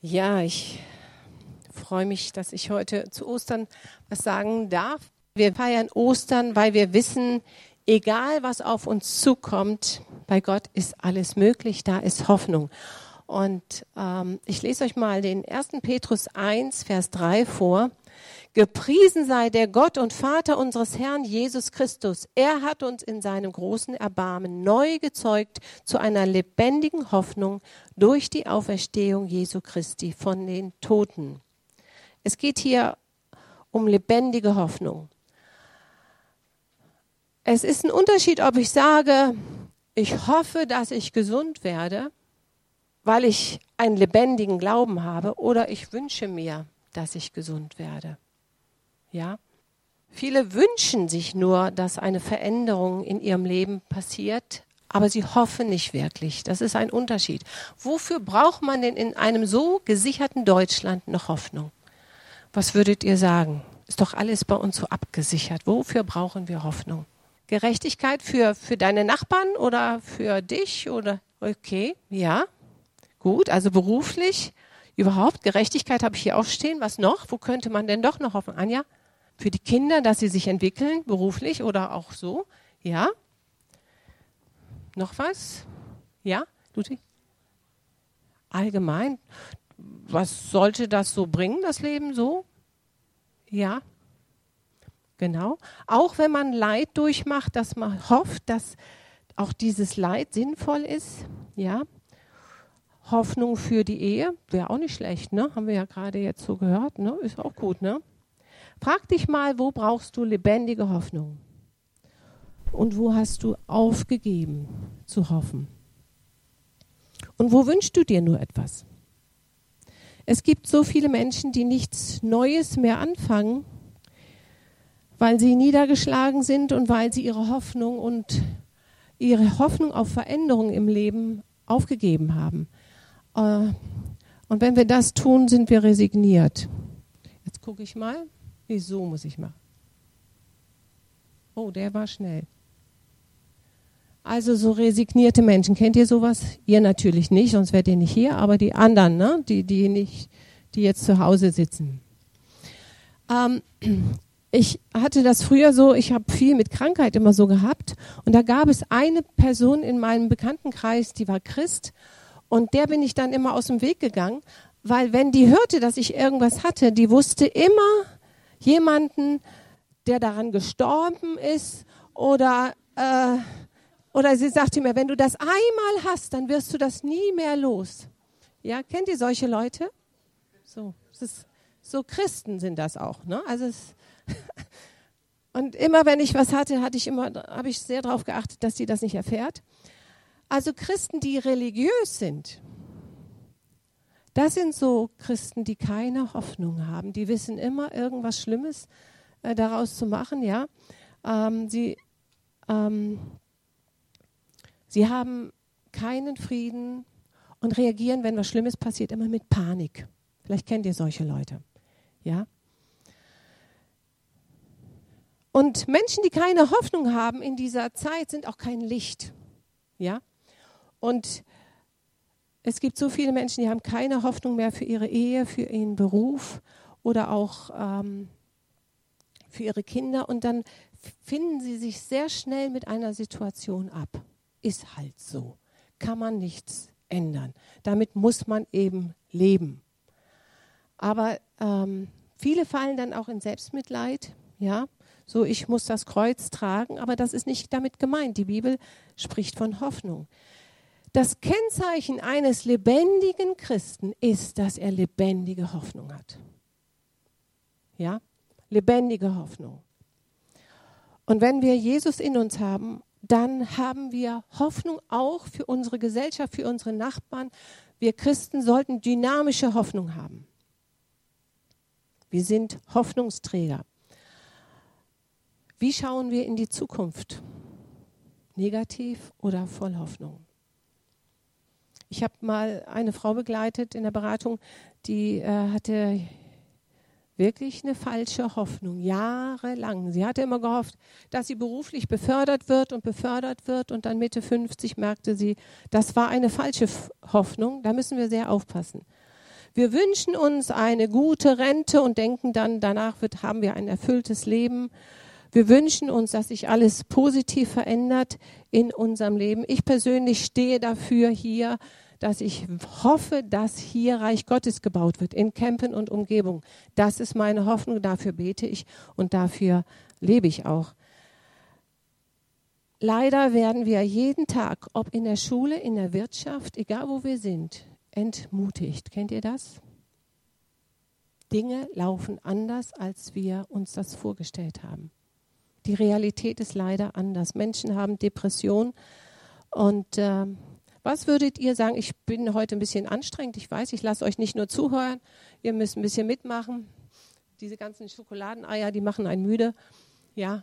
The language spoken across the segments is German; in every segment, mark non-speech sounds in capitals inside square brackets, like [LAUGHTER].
Ja, ich freue mich, dass ich heute zu Ostern was sagen darf. Wir feiern Ostern, weil wir wissen, egal was auf uns zukommt, bei Gott ist alles möglich, da ist Hoffnung. Und ähm, ich lese euch mal den 1. Petrus 1, Vers 3 vor. Gepriesen sei der Gott und Vater unseres Herrn Jesus Christus. Er hat uns in seinem großen Erbarmen neu gezeugt zu einer lebendigen Hoffnung durch die Auferstehung Jesu Christi von den Toten. Es geht hier um lebendige Hoffnung. Es ist ein Unterschied, ob ich sage, ich hoffe, dass ich gesund werde, weil ich einen lebendigen Glauben habe, oder ich wünsche mir, dass ich gesund werde. Ja? Viele wünschen sich nur, dass eine Veränderung in ihrem Leben passiert, aber sie hoffen nicht wirklich. Das ist ein Unterschied. Wofür braucht man denn in einem so gesicherten Deutschland noch Hoffnung? Was würdet ihr sagen? Ist doch alles bei uns so abgesichert. Wofür brauchen wir Hoffnung? Gerechtigkeit für, für deine Nachbarn oder für dich oder okay, ja, gut, also beruflich überhaupt Gerechtigkeit habe ich hier auch stehen. Was noch? Wo könnte man denn doch noch hoffen? Anja? Für die Kinder, dass sie sich entwickeln, beruflich oder auch so. Ja? Noch was? Ja, Ludwig? Allgemein. Was sollte das so bringen, das Leben so? Ja, genau. Auch wenn man Leid durchmacht, dass man hofft, dass auch dieses Leid sinnvoll ist. Ja. Hoffnung für die Ehe wäre auch nicht schlecht, ne? Haben wir ja gerade jetzt so gehört, ne? Ist auch gut, ne? Frag dich mal, wo brauchst du lebendige Hoffnung? Und wo hast du aufgegeben zu hoffen? Und wo wünschst du dir nur etwas? Es gibt so viele Menschen, die nichts Neues mehr anfangen, weil sie niedergeschlagen sind und weil sie ihre Hoffnung und ihre Hoffnung auf Veränderung im Leben aufgegeben haben. Äh, und wenn wir das tun, sind wir resigniert. Jetzt gucke ich mal. Wieso muss ich machen? Oh, der war schnell. Also so resignierte Menschen, kennt ihr sowas? Ihr natürlich nicht, sonst wärt ihr nicht hier, aber die anderen, ne? die, die, nicht, die jetzt zu Hause sitzen. Ähm, ich hatte das früher so, ich habe viel mit Krankheit immer so gehabt und da gab es eine Person in meinem Bekanntenkreis, die war Christ und der bin ich dann immer aus dem Weg gegangen, weil wenn die hörte, dass ich irgendwas hatte, die wusste immer jemanden, der daran gestorben ist oder äh, oder sie sagte mir, wenn du das einmal hast, dann wirst du das nie mehr los. Ja, kennt ihr solche Leute? So, ist, so Christen sind das auch. Ne? Also es, [LAUGHS] und immer wenn ich was hatte, hatte ich immer, habe ich sehr darauf geachtet, dass sie das nicht erfährt. Also Christen, die religiös sind, das sind so Christen, die keine Hoffnung haben. Die wissen immer irgendwas Schlimmes äh, daraus zu machen. Ja, ähm, sie ähm, Sie haben keinen Frieden und reagieren, wenn was Schlimmes passiert, immer mit Panik. Vielleicht kennt ihr solche Leute. Ja? Und Menschen, die keine Hoffnung haben in dieser Zeit, sind auch kein Licht. Ja? Und es gibt so viele Menschen, die haben keine Hoffnung mehr für ihre Ehe, für ihren Beruf oder auch ähm, für ihre Kinder. Und dann finden sie sich sehr schnell mit einer Situation ab ist halt so. Kann man nichts ändern. Damit muss man eben leben. Aber ähm, viele fallen dann auch in Selbstmitleid, ja. So, ich muss das Kreuz tragen, aber das ist nicht damit gemeint. Die Bibel spricht von Hoffnung. Das Kennzeichen eines lebendigen Christen ist, dass er lebendige Hoffnung hat. Ja? Lebendige Hoffnung. Und wenn wir Jesus in uns haben dann haben wir Hoffnung auch für unsere Gesellschaft, für unsere Nachbarn. Wir Christen sollten dynamische Hoffnung haben. Wir sind Hoffnungsträger. Wie schauen wir in die Zukunft? Negativ oder voll Hoffnung? Ich habe mal eine Frau begleitet in der Beratung, die äh, hatte wirklich eine falsche Hoffnung, jahrelang. Sie hatte immer gehofft, dass sie beruflich befördert wird und befördert wird und dann Mitte 50 merkte sie, das war eine falsche Hoffnung, da müssen wir sehr aufpassen. Wir wünschen uns eine gute Rente und denken dann, danach wird, haben wir ein erfülltes Leben. Wir wünschen uns, dass sich alles positiv verändert in unserem Leben. Ich persönlich stehe dafür hier, dass ich hoffe, dass hier Reich Gottes gebaut wird, in Campen und Umgebung. Das ist meine Hoffnung, dafür bete ich und dafür lebe ich auch. Leider werden wir jeden Tag, ob in der Schule, in der Wirtschaft, egal wo wir sind, entmutigt. Kennt ihr das? Dinge laufen anders, als wir uns das vorgestellt haben. Die Realität ist leider anders. Menschen haben Depressionen. Und äh, was würdet ihr sagen? Ich bin heute ein bisschen anstrengend. Ich weiß, ich lasse euch nicht nur zuhören. Ihr müsst ein bisschen mitmachen. Diese ganzen Schokoladeneier, die machen einen müde. Ja.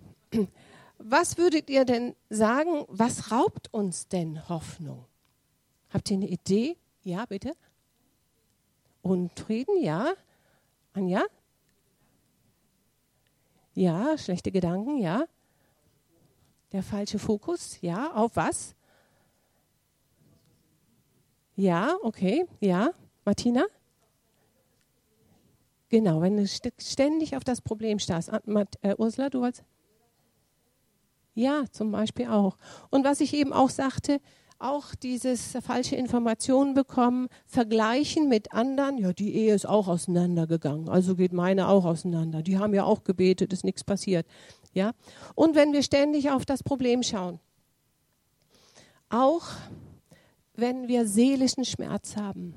Was würdet ihr denn sagen? Was raubt uns denn Hoffnung? Habt ihr eine Idee? Ja, bitte. Unfrieden, ja. Anja? Ja, schlechte Gedanken, ja. Der falsche Fokus, ja. Auf was? Ja, okay, ja. Martina? Genau, wenn du ständig auf das Problem starrst. Ah, äh, Ursula, du wolltest? Ja, zum Beispiel auch. Und was ich eben auch sagte, auch dieses falsche Informationen bekommen, vergleichen mit anderen. Ja, die Ehe ist auch auseinandergegangen, also geht meine auch auseinander. Die haben ja auch gebetet, ist nichts passiert. Ja? Und wenn wir ständig auf das Problem schauen, auch wenn wir seelischen Schmerz haben,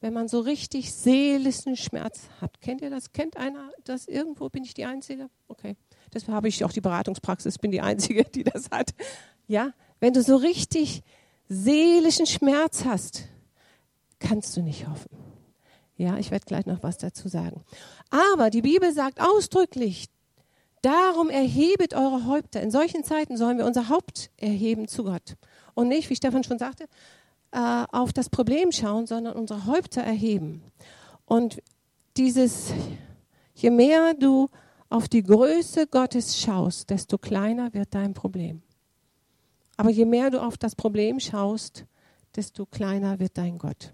wenn man so richtig seelischen Schmerz hat. Kennt ihr das? Kennt einer das irgendwo? Bin ich die Einzige? Okay. Deshalb habe ich auch die Beratungspraxis, bin die Einzige, die das hat. Ja, wenn du so richtig seelischen Schmerz hast, kannst du nicht hoffen. Ja, ich werde gleich noch was dazu sagen. Aber die Bibel sagt ausdrücklich, darum erhebet eure Häupter. In solchen Zeiten sollen wir unser Haupt erheben zu Gott. Und nicht, wie Stefan schon sagte, äh, auf das Problem schauen, sondern unsere Häupter erheben. Und dieses, je mehr du auf die Größe Gottes schaust, desto kleiner wird dein Problem. Aber je mehr du auf das Problem schaust, desto kleiner wird dein Gott.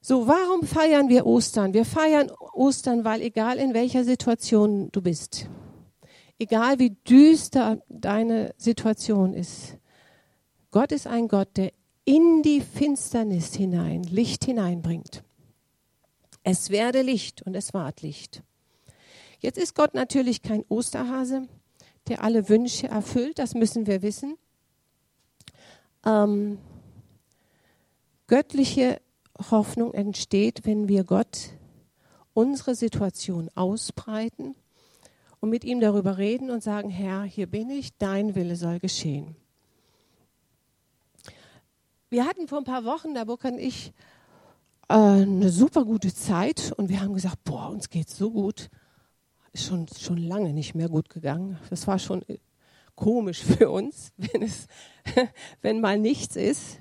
So, warum feiern wir Ostern? Wir feiern Ostern, weil egal in welcher Situation du bist, egal wie düster deine Situation ist, Gott ist ein Gott, der in die Finsternis hinein Licht hineinbringt. Es werde Licht und es ward Licht. Jetzt ist Gott natürlich kein Osterhase, der alle Wünsche erfüllt, das müssen wir wissen. Ähm, göttliche Hoffnung entsteht, wenn wir Gott unsere Situation ausbreiten und mit ihm darüber reden und sagen, Herr, hier bin ich, dein Wille soll geschehen. Wir hatten vor ein paar Wochen, der Burk und ich, äh, eine super gute Zeit und wir haben gesagt, boah, uns geht's so gut ist schon, schon lange nicht mehr gut gegangen. Das war schon äh, komisch für uns, [LAUGHS] wenn, es, [LAUGHS] wenn mal nichts ist.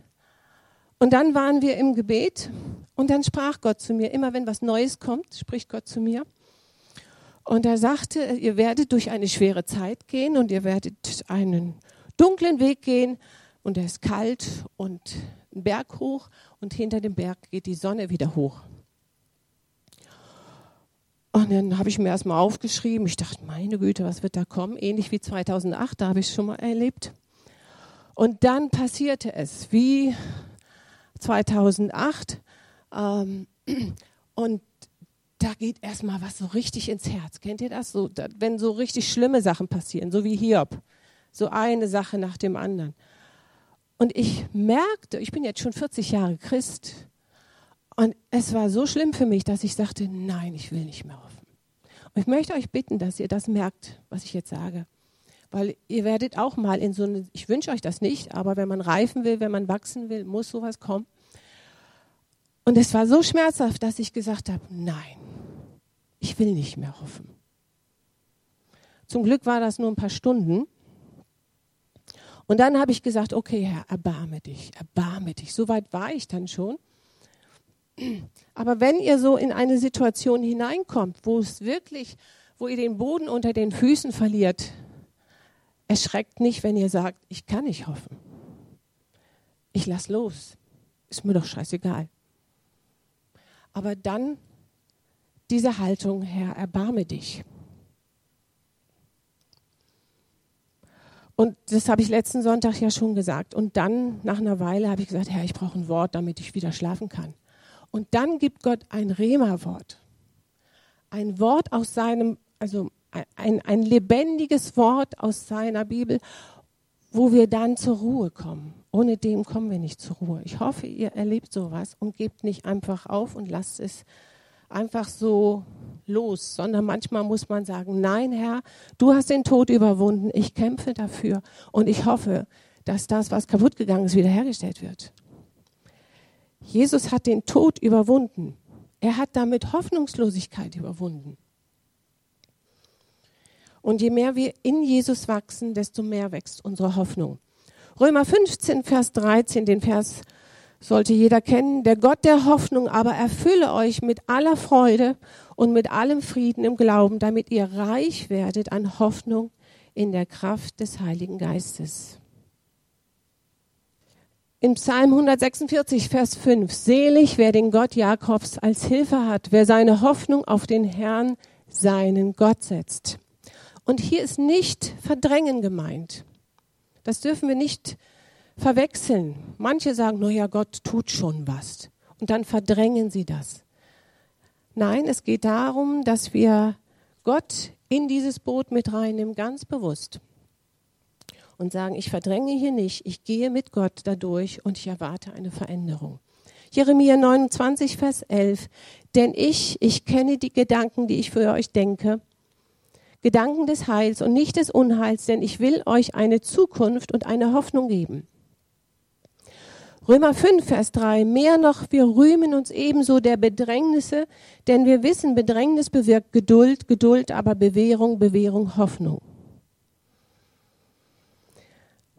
Und dann waren wir im Gebet und dann sprach Gott zu mir. Immer wenn was Neues kommt, spricht Gott zu mir. Und er sagte, ihr werdet durch eine schwere Zeit gehen und ihr werdet einen dunklen Weg gehen und er ist kalt und ein Berg hoch und hinter dem Berg geht die Sonne wieder hoch. Und dann habe ich mir erstmal aufgeschrieben. Ich dachte, meine Güte, was wird da kommen? Ähnlich wie 2008, da habe ich es schon mal erlebt. Und dann passierte es, wie 2008. Ähm, [CLEARS THROAT] und da geht erstmal was so richtig ins Herz. Kennt ihr das? So, wenn so richtig schlimme Sachen passieren, so wie Hiob. So eine Sache nach dem anderen. Und ich merkte, ich bin jetzt schon 40 Jahre Christ, und es war so schlimm für mich, dass ich sagte, nein, ich will nicht mehr hoffen. Und ich möchte euch bitten, dass ihr das merkt, was ich jetzt sage. Weil ihr werdet auch mal in so eine, ich wünsche euch das nicht, aber wenn man reifen will, wenn man wachsen will, muss sowas kommen. Und es war so schmerzhaft, dass ich gesagt habe, nein, ich will nicht mehr hoffen. Zum Glück war das nur ein paar Stunden. Und dann habe ich gesagt, okay, Herr, erbarme dich, erbarme dich. So weit war ich dann schon. Aber wenn ihr so in eine Situation hineinkommt, wo es wirklich, wo ihr den Boden unter den Füßen verliert, erschreckt nicht, wenn ihr sagt, ich kann nicht hoffen. Ich lass los. Ist mir doch scheißegal. Aber dann diese Haltung, Herr, erbarme dich. Und das habe ich letzten Sonntag ja schon gesagt. Und dann, nach einer Weile, habe ich gesagt, Herr, ich brauche ein Wort, damit ich wieder schlafen kann. Und dann gibt Gott ein Rema-Wort. Ein Wort aus seinem, also ein, ein lebendiges Wort aus seiner Bibel, wo wir dann zur Ruhe kommen. Ohne dem kommen wir nicht zur Ruhe. Ich hoffe, ihr erlebt sowas und gebt nicht einfach auf und lasst es einfach so los, sondern manchmal muss man sagen, nein, Herr, du hast den Tod überwunden, ich kämpfe dafür und ich hoffe, dass das, was kaputt gegangen ist, wiederhergestellt wird. Jesus hat den Tod überwunden. Er hat damit Hoffnungslosigkeit überwunden. Und je mehr wir in Jesus wachsen, desto mehr wächst unsere Hoffnung. Römer 15, Vers 13, den Vers sollte jeder kennen. Der Gott der Hoffnung aber erfülle euch mit aller Freude und mit allem Frieden im Glauben, damit ihr reich werdet an Hoffnung in der Kraft des Heiligen Geistes. In Psalm 146, Vers 5, selig, wer den Gott Jakobs als Hilfe hat, wer seine Hoffnung auf den Herrn, seinen Gott setzt. Und hier ist nicht Verdrängen gemeint. Das dürfen wir nicht verwechseln. Manche sagen, na ja, Gott tut schon was. Und dann verdrängen sie das. Nein, es geht darum, dass wir Gott in dieses Boot mit reinnehmen, ganz bewusst. Und sagen, ich verdränge hier nicht, ich gehe mit Gott dadurch und ich erwarte eine Veränderung. Jeremia 29, Vers 11. Denn ich, ich kenne die Gedanken, die ich für euch denke, Gedanken des Heils und nicht des Unheils, denn ich will euch eine Zukunft und eine Hoffnung geben. Römer 5, Vers 3. Mehr noch, wir rühmen uns ebenso der Bedrängnisse, denn wir wissen, Bedrängnis bewirkt Geduld, Geduld aber Bewährung, Bewährung Hoffnung.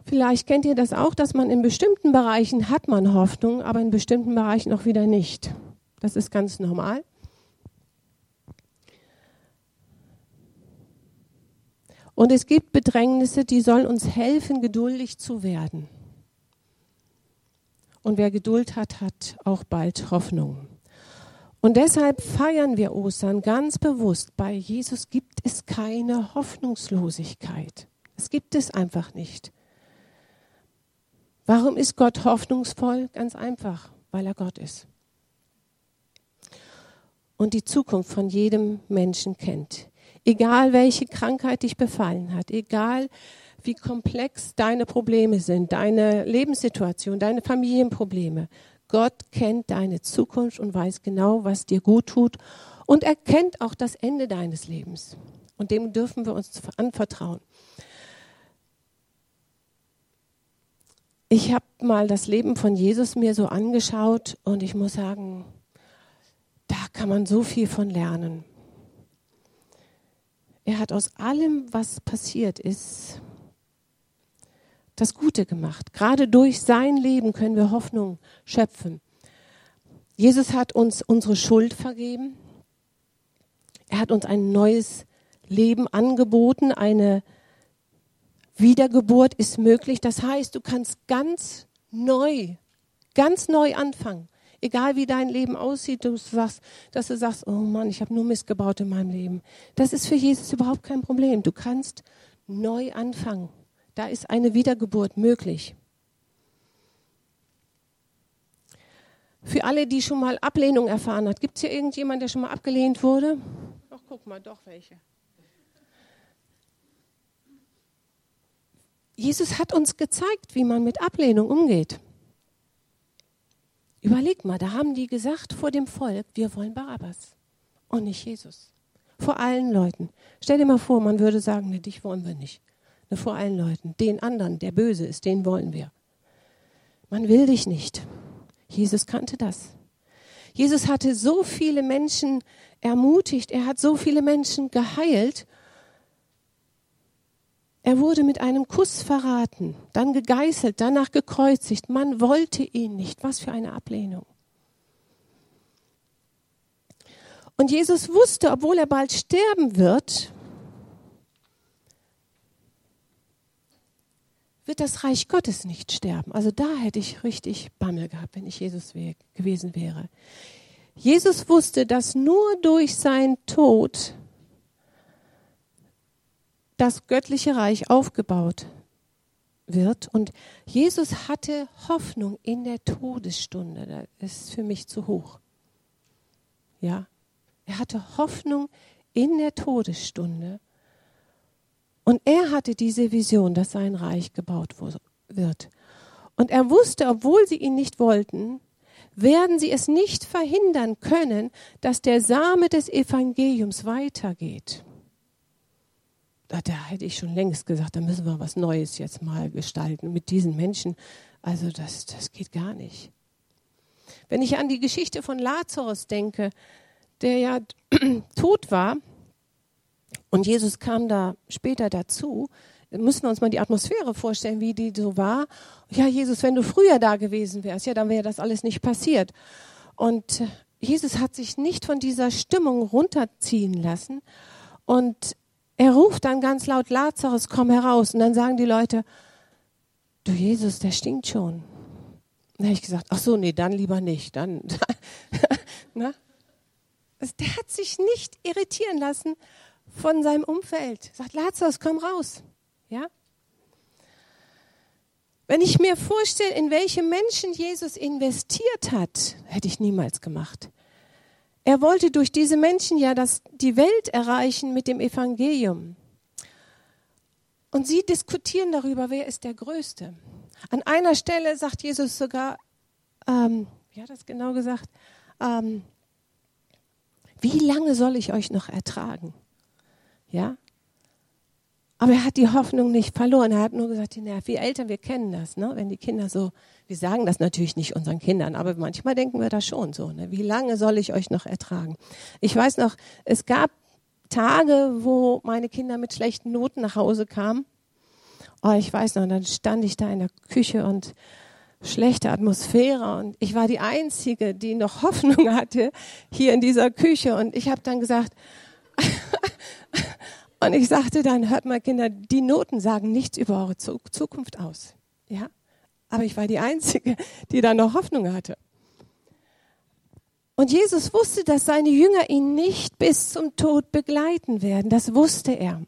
Vielleicht kennt ihr das auch, dass man in bestimmten Bereichen hat man Hoffnung, aber in bestimmten Bereichen auch wieder nicht. Das ist ganz normal. Und es gibt Bedrängnisse, die sollen uns helfen, geduldig zu werden. Und wer Geduld hat, hat auch bald Hoffnung. Und deshalb feiern wir Ostern ganz bewusst. Bei Jesus gibt es keine Hoffnungslosigkeit. Es gibt es einfach nicht. Warum ist Gott hoffnungsvoll? Ganz einfach, weil er Gott ist. Und die Zukunft von jedem Menschen kennt. Egal welche Krankheit dich befallen hat, egal wie komplex deine Probleme sind, deine Lebenssituation, deine Familienprobleme. Gott kennt deine Zukunft und weiß genau, was dir gut tut. Und er kennt auch das Ende deines Lebens. Und dem dürfen wir uns anvertrauen. Ich habe mal das Leben von Jesus mir so angeschaut und ich muss sagen, da kann man so viel von lernen. Er hat aus allem, was passiert ist, das Gute gemacht. Gerade durch sein Leben können wir Hoffnung schöpfen. Jesus hat uns unsere Schuld vergeben. Er hat uns ein neues Leben angeboten. Eine Wiedergeburt ist möglich. Das heißt, du kannst ganz neu, ganz neu anfangen. Egal wie dein Leben aussieht, du sagst, dass du sagst, oh Mann, ich habe nur Mist gebaut in meinem Leben. Das ist für Jesus überhaupt kein Problem. Du kannst neu anfangen. Da ist eine Wiedergeburt möglich. Für alle, die schon mal Ablehnung erfahren hat, gibt es hier irgendjemand, der schon mal abgelehnt wurde? Ach, guck mal, doch welche. Jesus hat uns gezeigt, wie man mit Ablehnung umgeht. Überleg mal, da haben die gesagt vor dem Volk, wir wollen Barabbas und nicht Jesus. Vor allen Leuten. Stell dir mal vor, man würde sagen, ne, dich wollen wir nicht. Ne, vor allen Leuten. Den anderen, der böse ist, den wollen wir. Man will dich nicht. Jesus kannte das. Jesus hatte so viele Menschen ermutigt, er hat so viele Menschen geheilt er wurde mit einem Kuss verraten, dann gegeißelt, danach gekreuzigt. Man wollte ihn nicht. Was für eine Ablehnung. Und Jesus wusste, obwohl er bald sterben wird, wird das Reich Gottes nicht sterben. Also da hätte ich richtig Bammel gehabt, wenn ich Jesus gewesen wäre. Jesus wusste, dass nur durch seinen Tod das göttliche Reich aufgebaut wird. Und Jesus hatte Hoffnung in der Todesstunde. Das ist für mich zu hoch. Ja, er hatte Hoffnung in der Todesstunde. Und er hatte diese Vision, dass sein Reich gebaut wird. Und er wusste, obwohl sie ihn nicht wollten, werden sie es nicht verhindern können, dass der Same des Evangeliums weitergeht. Da, da hätte ich schon längst gesagt, da müssen wir was Neues jetzt mal gestalten mit diesen Menschen. Also das, das geht gar nicht. Wenn ich an die Geschichte von Lazarus denke, der ja [CLEARS THROAT] tot war und Jesus kam da später dazu, müssen wir uns mal die Atmosphäre vorstellen, wie die so war. Ja, Jesus, wenn du früher da gewesen wärst, ja, dann wäre das alles nicht passiert. Und äh, Jesus hat sich nicht von dieser Stimmung runterziehen lassen. Und er ruft dann ganz laut, Lazarus, komm heraus. Und dann sagen die Leute, du Jesus, der stinkt schon. Dann habe ich gesagt, ach so, nee, dann lieber nicht. Dann, [LAUGHS] na? Also der hat sich nicht irritieren lassen von seinem Umfeld. Sagt, Lazarus, komm raus. Ja? Wenn ich mir vorstelle, in welche Menschen Jesus investiert hat, hätte ich niemals gemacht. Er wollte durch diese Menschen ja das, die Welt erreichen mit dem Evangelium. Und sie diskutieren darüber, wer ist der Größte. An einer Stelle sagt Jesus sogar, ähm, wie hat das genau gesagt, ähm, wie lange soll ich euch noch ertragen? Ja? Aber er hat die Hoffnung nicht verloren. Er hat nur gesagt, na, wir Eltern, wir kennen das, ne? wenn die Kinder so, wir sagen das natürlich nicht unseren Kindern, aber manchmal denken wir da schon so. Ne? Wie lange soll ich euch noch ertragen? Ich weiß noch, es gab Tage, wo meine Kinder mit schlechten Noten nach Hause kamen. Oh, ich weiß noch, dann stand ich da in der Küche und schlechte Atmosphäre und ich war die Einzige, die noch [LAUGHS] Hoffnung hatte hier in dieser Küche und ich habe dann gesagt, [LAUGHS] und ich sagte dann, hört mal Kinder, die Noten sagen nichts über eure Zukunft aus. Ja? Aber ich war die Einzige, die da noch Hoffnung hatte. Und Jesus wusste, dass seine Jünger ihn nicht bis zum Tod begleiten werden. Das wusste er.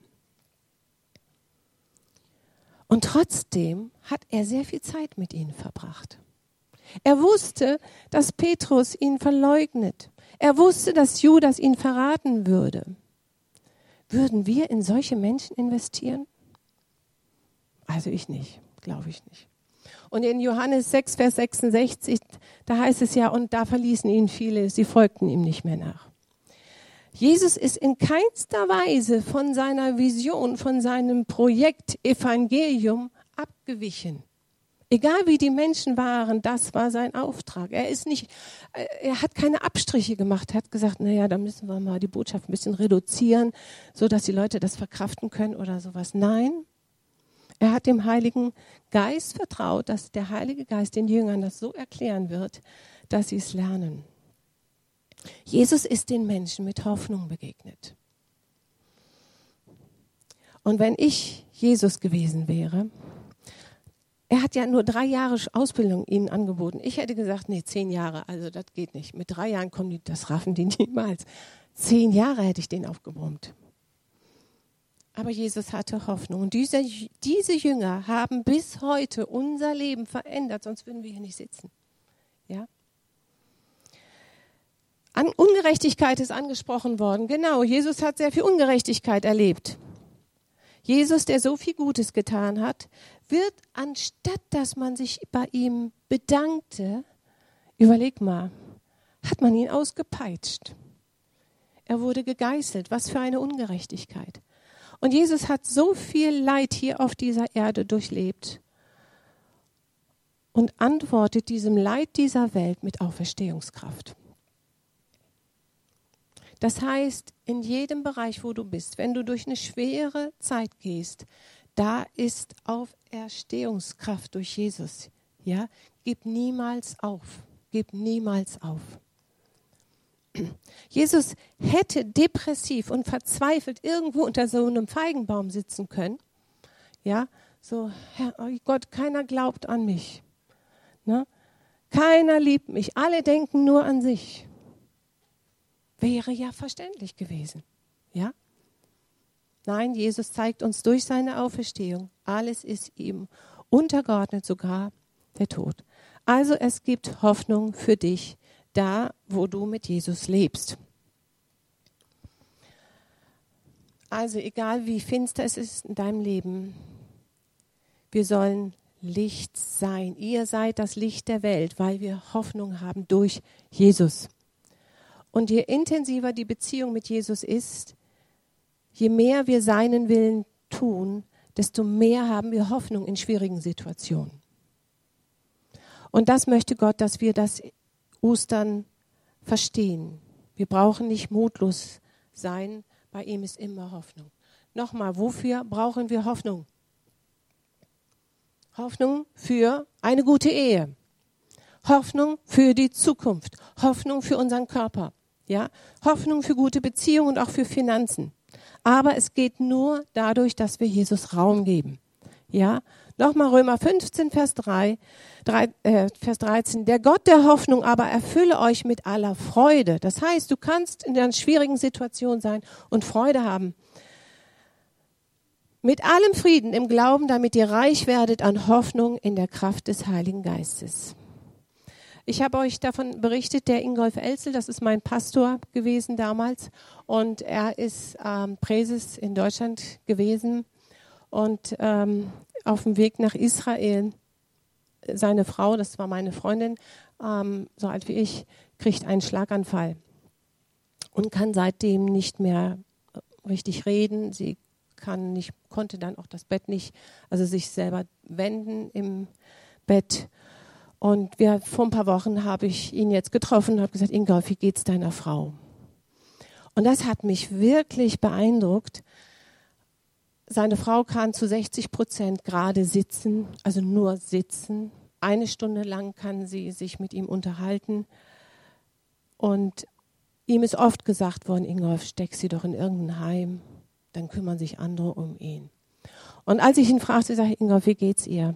Und trotzdem hat er sehr viel Zeit mit ihnen verbracht. Er wusste, dass Petrus ihn verleugnet. Er wusste, dass Judas ihn verraten würde. Würden wir in solche Menschen investieren? Also ich nicht, glaube ich nicht. Und in Johannes 6, Vers 66, da heißt es ja, und da verließen ihn viele, sie folgten ihm nicht mehr nach. Jesus ist in keinster Weise von seiner Vision, von seinem Projekt Evangelium abgewichen. Egal wie die Menschen waren, das war sein Auftrag. Er ist nicht, er hat keine Abstriche gemacht. Hat gesagt, na ja, da müssen wir mal die Botschaft ein bisschen reduzieren, so dass die Leute das verkraften können oder sowas. Nein. Er hat dem Heiligen Geist vertraut, dass der Heilige Geist den Jüngern das so erklären wird, dass sie es lernen. Jesus ist den Menschen mit Hoffnung begegnet. Und wenn ich Jesus gewesen wäre, er hat ja nur drei Jahre Ausbildung ihnen angeboten. Ich hätte gesagt, nee, zehn Jahre, also das geht nicht. Mit drei Jahren kommen die, das raffen die niemals. Zehn Jahre hätte ich den aufgebrummt. Aber Jesus hatte Hoffnung. Und diese, diese Jünger haben bis heute unser Leben verändert, sonst würden wir hier nicht sitzen. Ja? An Ungerechtigkeit ist angesprochen worden. Genau, Jesus hat sehr viel Ungerechtigkeit erlebt. Jesus, der so viel Gutes getan hat, wird, anstatt dass man sich bei ihm bedankte, überleg mal, hat man ihn ausgepeitscht. Er wurde gegeißelt. Was für eine Ungerechtigkeit. Und Jesus hat so viel Leid hier auf dieser Erde durchlebt und antwortet diesem Leid dieser Welt mit Auferstehungskraft. Das heißt, in jedem Bereich, wo du bist, wenn du durch eine schwere Zeit gehst, da ist Auferstehungskraft durch Jesus. Ja, gib niemals auf. Gib niemals auf. Jesus hätte depressiv und verzweifelt irgendwo unter so einem Feigenbaum sitzen können. Ja, so, Herr oh Gott, keiner glaubt an mich. Ne? Keiner liebt mich. Alle denken nur an sich. Wäre ja verständlich gewesen. Ja? Nein, Jesus zeigt uns durch seine Auferstehung, alles ist ihm untergeordnet, sogar der Tod. Also es gibt Hoffnung für dich, da wo du mit Jesus lebst. Also egal wie finster es ist in deinem Leben, wir sollen Licht sein. Ihr seid das Licht der Welt, weil wir Hoffnung haben durch Jesus. Und je intensiver die Beziehung mit Jesus ist, je mehr wir seinen Willen tun, desto mehr haben wir Hoffnung in schwierigen Situationen. Und das möchte Gott, dass wir das Ostern verstehen. Wir brauchen nicht mutlos sein, bei ihm ist immer Hoffnung. Nochmal, wofür brauchen wir Hoffnung? Hoffnung für eine gute Ehe. Hoffnung für die Zukunft. Hoffnung für unseren Körper. Ja? Hoffnung für gute Beziehungen und auch für Finanzen. Aber es geht nur dadurch, dass wir Jesus Raum geben. Ja? Nochmal Römer 15, Vers 3, 3 äh, Vers 13. Der Gott der Hoffnung aber erfülle euch mit aller Freude. Das heißt, du kannst in einer schwierigen Situation sein und Freude haben. Mit allem Frieden im Glauben, damit ihr reich werdet an Hoffnung in der Kraft des Heiligen Geistes. Ich habe euch davon berichtet, der Ingolf Elzel, das ist mein Pastor gewesen damals und er ist ähm, Präses in Deutschland gewesen und ähm, auf dem Weg nach Israel, seine Frau, das war meine Freundin, ähm, so alt wie ich, kriegt einen Schlaganfall und kann seitdem nicht mehr richtig reden. Sie kann nicht, konnte dann auch das Bett nicht, also sich selber wenden im Bett. Und wir, vor ein paar Wochen habe ich ihn jetzt getroffen und habe gesagt, Ingolf, wie geht's deiner Frau? Und das hat mich wirklich beeindruckt, seine Frau kann zu 60 Prozent gerade sitzen, also nur sitzen. Eine Stunde lang kann sie sich mit ihm unterhalten. Und ihm ist oft gesagt worden, Ingolf, steck sie doch in irgendein Heim, dann kümmern sich andere um ihn. Und als ich ihn fragte, ich, Ingolf, wie geht's ihr?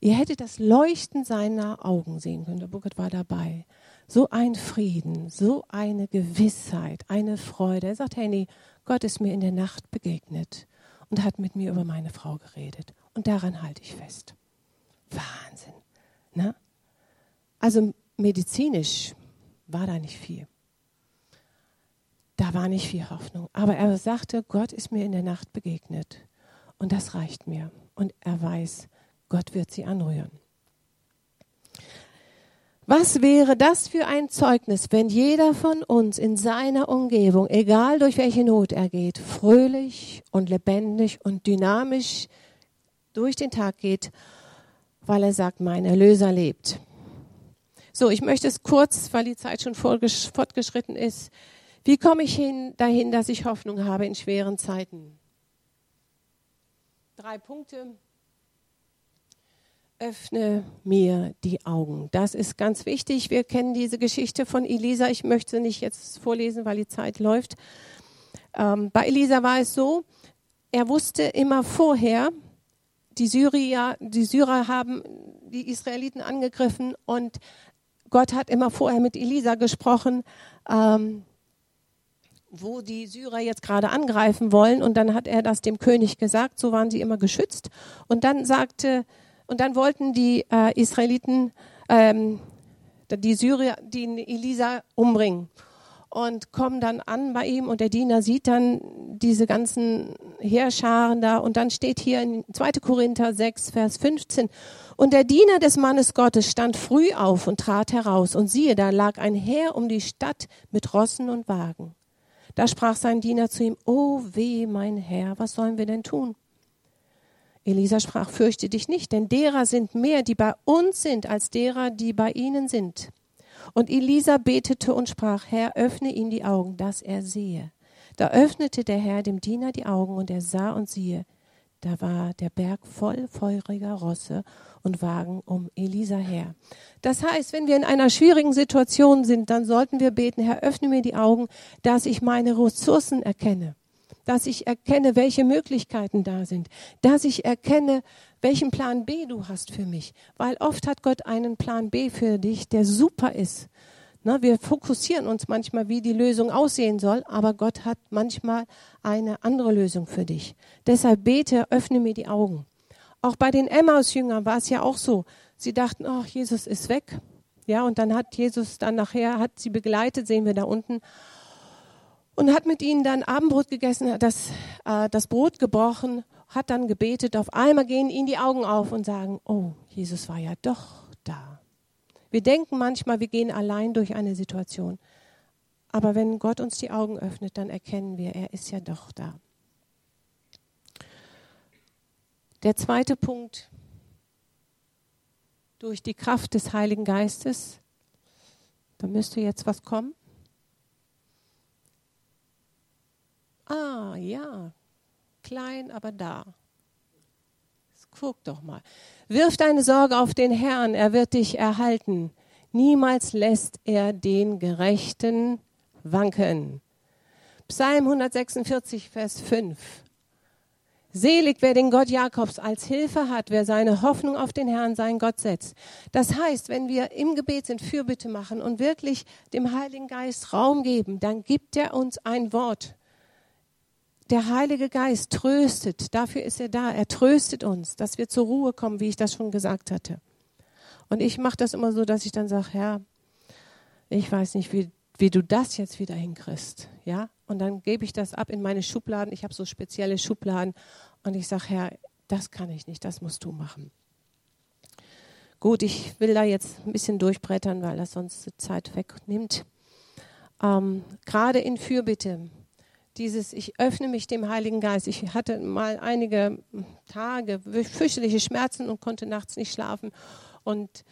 Ihr hättet das Leuchten seiner Augen sehen können. Der Burkhard war dabei. So ein Frieden, so eine Gewissheit, eine Freude. Er sagt, Henny, Gott ist mir in der Nacht begegnet und hat mit mir über meine Frau geredet. Und daran halte ich fest. Wahnsinn. Ne? Also medizinisch war da nicht viel. Da war nicht viel Hoffnung. Aber er sagte, Gott ist mir in der Nacht begegnet. Und das reicht mir. Und er weiß, Gott wird sie anrühren. Was wäre das für ein Zeugnis, wenn jeder von uns in seiner Umgebung, egal durch welche Not er geht, fröhlich und lebendig und dynamisch durch den Tag geht, weil er sagt, mein Erlöser lebt. So, ich möchte es kurz, weil die Zeit schon fortgeschritten ist. Wie komme ich hin, dahin, dass ich Hoffnung habe in schweren Zeiten? Drei Punkte öffne mir die Augen. Das ist ganz wichtig. Wir kennen diese Geschichte von Elisa. Ich möchte nicht jetzt vorlesen, weil die Zeit läuft. Ähm, bei Elisa war es so, er wusste immer vorher, die Syrier, die Syrer haben die Israeliten angegriffen und Gott hat immer vorher mit Elisa gesprochen, ähm, wo die Syrer jetzt gerade angreifen wollen. Und dann hat er das dem König gesagt. So waren sie immer geschützt. Und dann sagte und dann wollten die äh, Israeliten ähm, die Syrier, die Elisa umbringen und kommen dann an bei ihm und der Diener sieht dann diese ganzen Heerscharen da und dann steht hier in 2. Korinther 6, Vers 15 und der Diener des Mannes Gottes stand früh auf und trat heraus und siehe, da lag ein Heer um die Stadt mit Rossen und Wagen. Da sprach sein Diener zu ihm, Oh weh, mein Herr, was sollen wir denn tun? Elisa sprach, fürchte dich nicht, denn derer sind mehr, die bei uns sind, als derer, die bei ihnen sind. Und Elisa betete und sprach, Herr, öffne ihm die Augen, dass er sehe. Da öffnete der Herr dem Diener die Augen, und er sah und siehe, da war der Berg voll feuriger Rosse und Wagen um Elisa her. Das heißt, wenn wir in einer schwierigen Situation sind, dann sollten wir beten, Herr, öffne mir die Augen, dass ich meine Ressourcen erkenne dass ich erkenne, welche Möglichkeiten da sind, dass ich erkenne, welchen Plan B du hast für mich. Weil oft hat Gott einen Plan B für dich, der super ist. Ne, wir fokussieren uns manchmal, wie die Lösung aussehen soll, aber Gott hat manchmal eine andere Lösung für dich. Deshalb bete, öffne mir die Augen. Auch bei den Emmaus-Jüngern war es ja auch so. Sie dachten, ach, Jesus ist weg. Ja, und dann hat Jesus dann nachher, hat sie begleitet, sehen wir da unten, und hat mit ihnen dann Abendbrot gegessen, das, äh, das Brot gebrochen, hat dann gebetet. Auf einmal gehen ihnen die Augen auf und sagen, oh, Jesus war ja doch da. Wir denken manchmal, wir gehen allein durch eine Situation. Aber wenn Gott uns die Augen öffnet, dann erkennen wir, er ist ja doch da. Der zweite Punkt, durch die Kraft des Heiligen Geistes, da müsste jetzt was kommen. Ah, ja, klein, aber da. Guck doch mal. Wirf deine Sorge auf den Herrn, er wird dich erhalten. Niemals lässt er den Gerechten wanken. Psalm 146, Vers 5. Selig, wer den Gott Jakobs als Hilfe hat, wer seine Hoffnung auf den Herrn, seinen Gott setzt. Das heißt, wenn wir im Gebet sind, Fürbitte machen und wirklich dem Heiligen Geist Raum geben, dann gibt er uns ein Wort. Der Heilige Geist tröstet, dafür ist er da. Er tröstet uns, dass wir zur Ruhe kommen, wie ich das schon gesagt hatte. Und ich mache das immer so, dass ich dann sage, Herr, ich weiß nicht, wie, wie du das jetzt wieder hinkriegst. Ja? Und dann gebe ich das ab in meine Schubladen. Ich habe so spezielle Schubladen und ich sage, Herr, das kann ich nicht, das musst du machen. Gut, ich will da jetzt ein bisschen durchbrettern, weil das sonst Zeit wegnimmt. Ähm, Gerade in Fürbitte, dieses, ich öffne mich dem Heiligen Geist. Ich hatte mal einige Tage fürchterliche Schmerzen und konnte nachts nicht schlafen. Und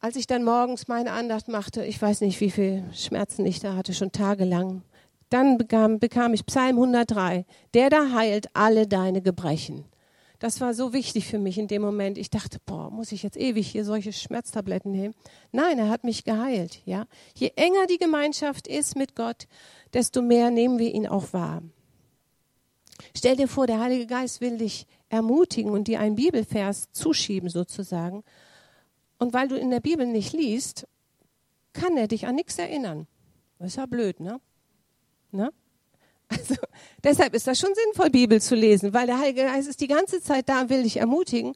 als ich dann morgens meine Andacht machte, ich weiß nicht, wie viele Schmerzen ich da hatte, schon tagelang, dann bekam, bekam ich Psalm 103, der da heilt alle deine Gebrechen. Das war so wichtig für mich in dem Moment. Ich dachte, boah, muss ich jetzt ewig hier solche Schmerztabletten nehmen? Nein, er hat mich geheilt, ja. Je enger die Gemeinschaft ist mit Gott, desto mehr nehmen wir ihn auch wahr. Stell dir vor, der Heilige Geist will dich ermutigen und dir einen Bibelvers zuschieben sozusagen. Und weil du in der Bibel nicht liest, kann er dich an nichts erinnern. Das ist ja blöd, ne? ne? Also deshalb ist das schon sinnvoll, Bibel zu lesen, weil der Heilige Geist ist die ganze Zeit da und will dich ermutigen.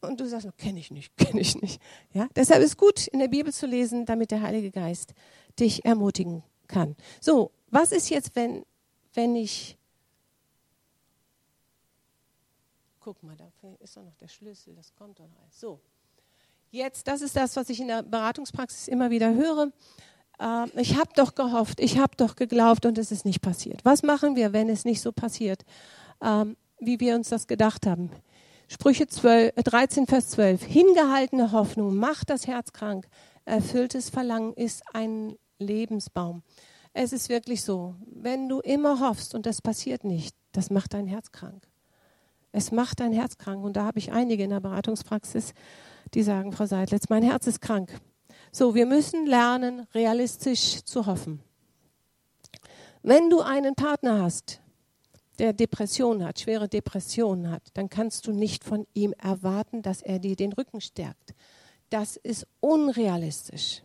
Und du sagst, kenne ich nicht, [LAUGHS] kenne ich nicht. Ja, deshalb ist gut, in der Bibel zu lesen, damit der Heilige Geist dich ermutigen kann. So, was ist jetzt, wenn, wenn ich Guck mal, da ist doch noch der Schlüssel, das kommt doch alles. So, jetzt, das ist das, was ich in der Beratungspraxis immer wieder höre. Äh, ich habe doch gehofft, ich habe doch geglaubt und es ist nicht passiert. Was machen wir, wenn es nicht so passiert, ähm, wie wir uns das gedacht haben? Sprüche 12, 13, äh, Vers 12. Hingehaltene Hoffnung macht das Herz krank. Erfülltes Verlangen ist ein Lebensbaum. Es ist wirklich so, wenn du immer hoffst und das passiert nicht, das macht dein Herz krank. Es macht dein Herz krank. Und da habe ich einige in der Beratungspraxis, die sagen, Frau Seidlitz, mein Herz ist krank. So, wir müssen lernen, realistisch zu hoffen. Wenn du einen Partner hast, der Depression hat, schwere Depressionen hat, dann kannst du nicht von ihm erwarten, dass er dir den Rücken stärkt. Das ist unrealistisch.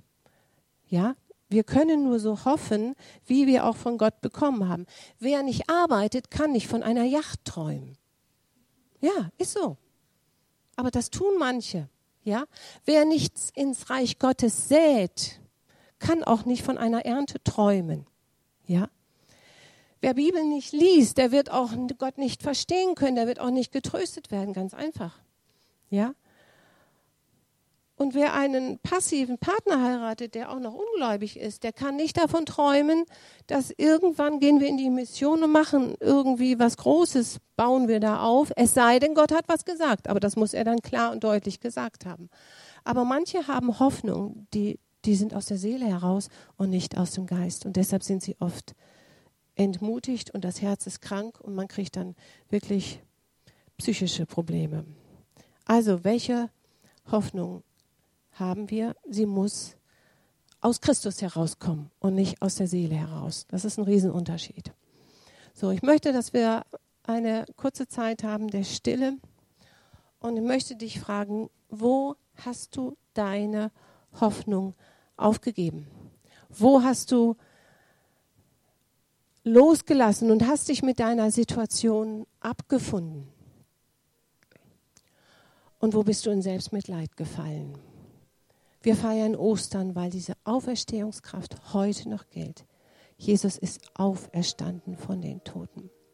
Ja, wir können nur so hoffen, wie wir auch von Gott bekommen haben. Wer nicht arbeitet, kann nicht von einer Yacht träumen. Ja, ist so. Aber das tun manche. Ja? Wer nichts ins Reich Gottes sät, kann auch nicht von einer Ernte träumen. Ja? Wer Bibel nicht liest, der wird auch Gott nicht verstehen können, der wird auch nicht getröstet werden, ganz einfach. Ja? Und wer einen passiven Partner heiratet, der auch noch ungläubig ist, der kann nicht davon träumen, dass irgendwann gehen wir in die Mission und machen irgendwie was Großes, bauen wir da auf. Es sei denn, Gott hat was gesagt, aber das muss er dann klar und deutlich gesagt haben. Aber manche haben Hoffnung, die, die sind aus der Seele heraus und nicht aus dem Geist. Und deshalb sind sie oft entmutigt und das Herz ist krank und man kriegt dann wirklich psychische Probleme. Also, welche Hoffnung haben wir, sie muss aus Christus herauskommen und nicht aus der Seele heraus. Das ist ein Riesenunterschied. So, ich möchte, dass wir eine kurze Zeit haben der Stille und ich möchte dich fragen, wo hast du deine Hoffnung aufgegeben? Wo hast du losgelassen und hast dich mit deiner Situation abgefunden? Und wo bist du in Selbstmitleid gefallen? Wir feiern Ostern, weil diese Auferstehungskraft heute noch gilt. Jesus ist auferstanden von den Toten.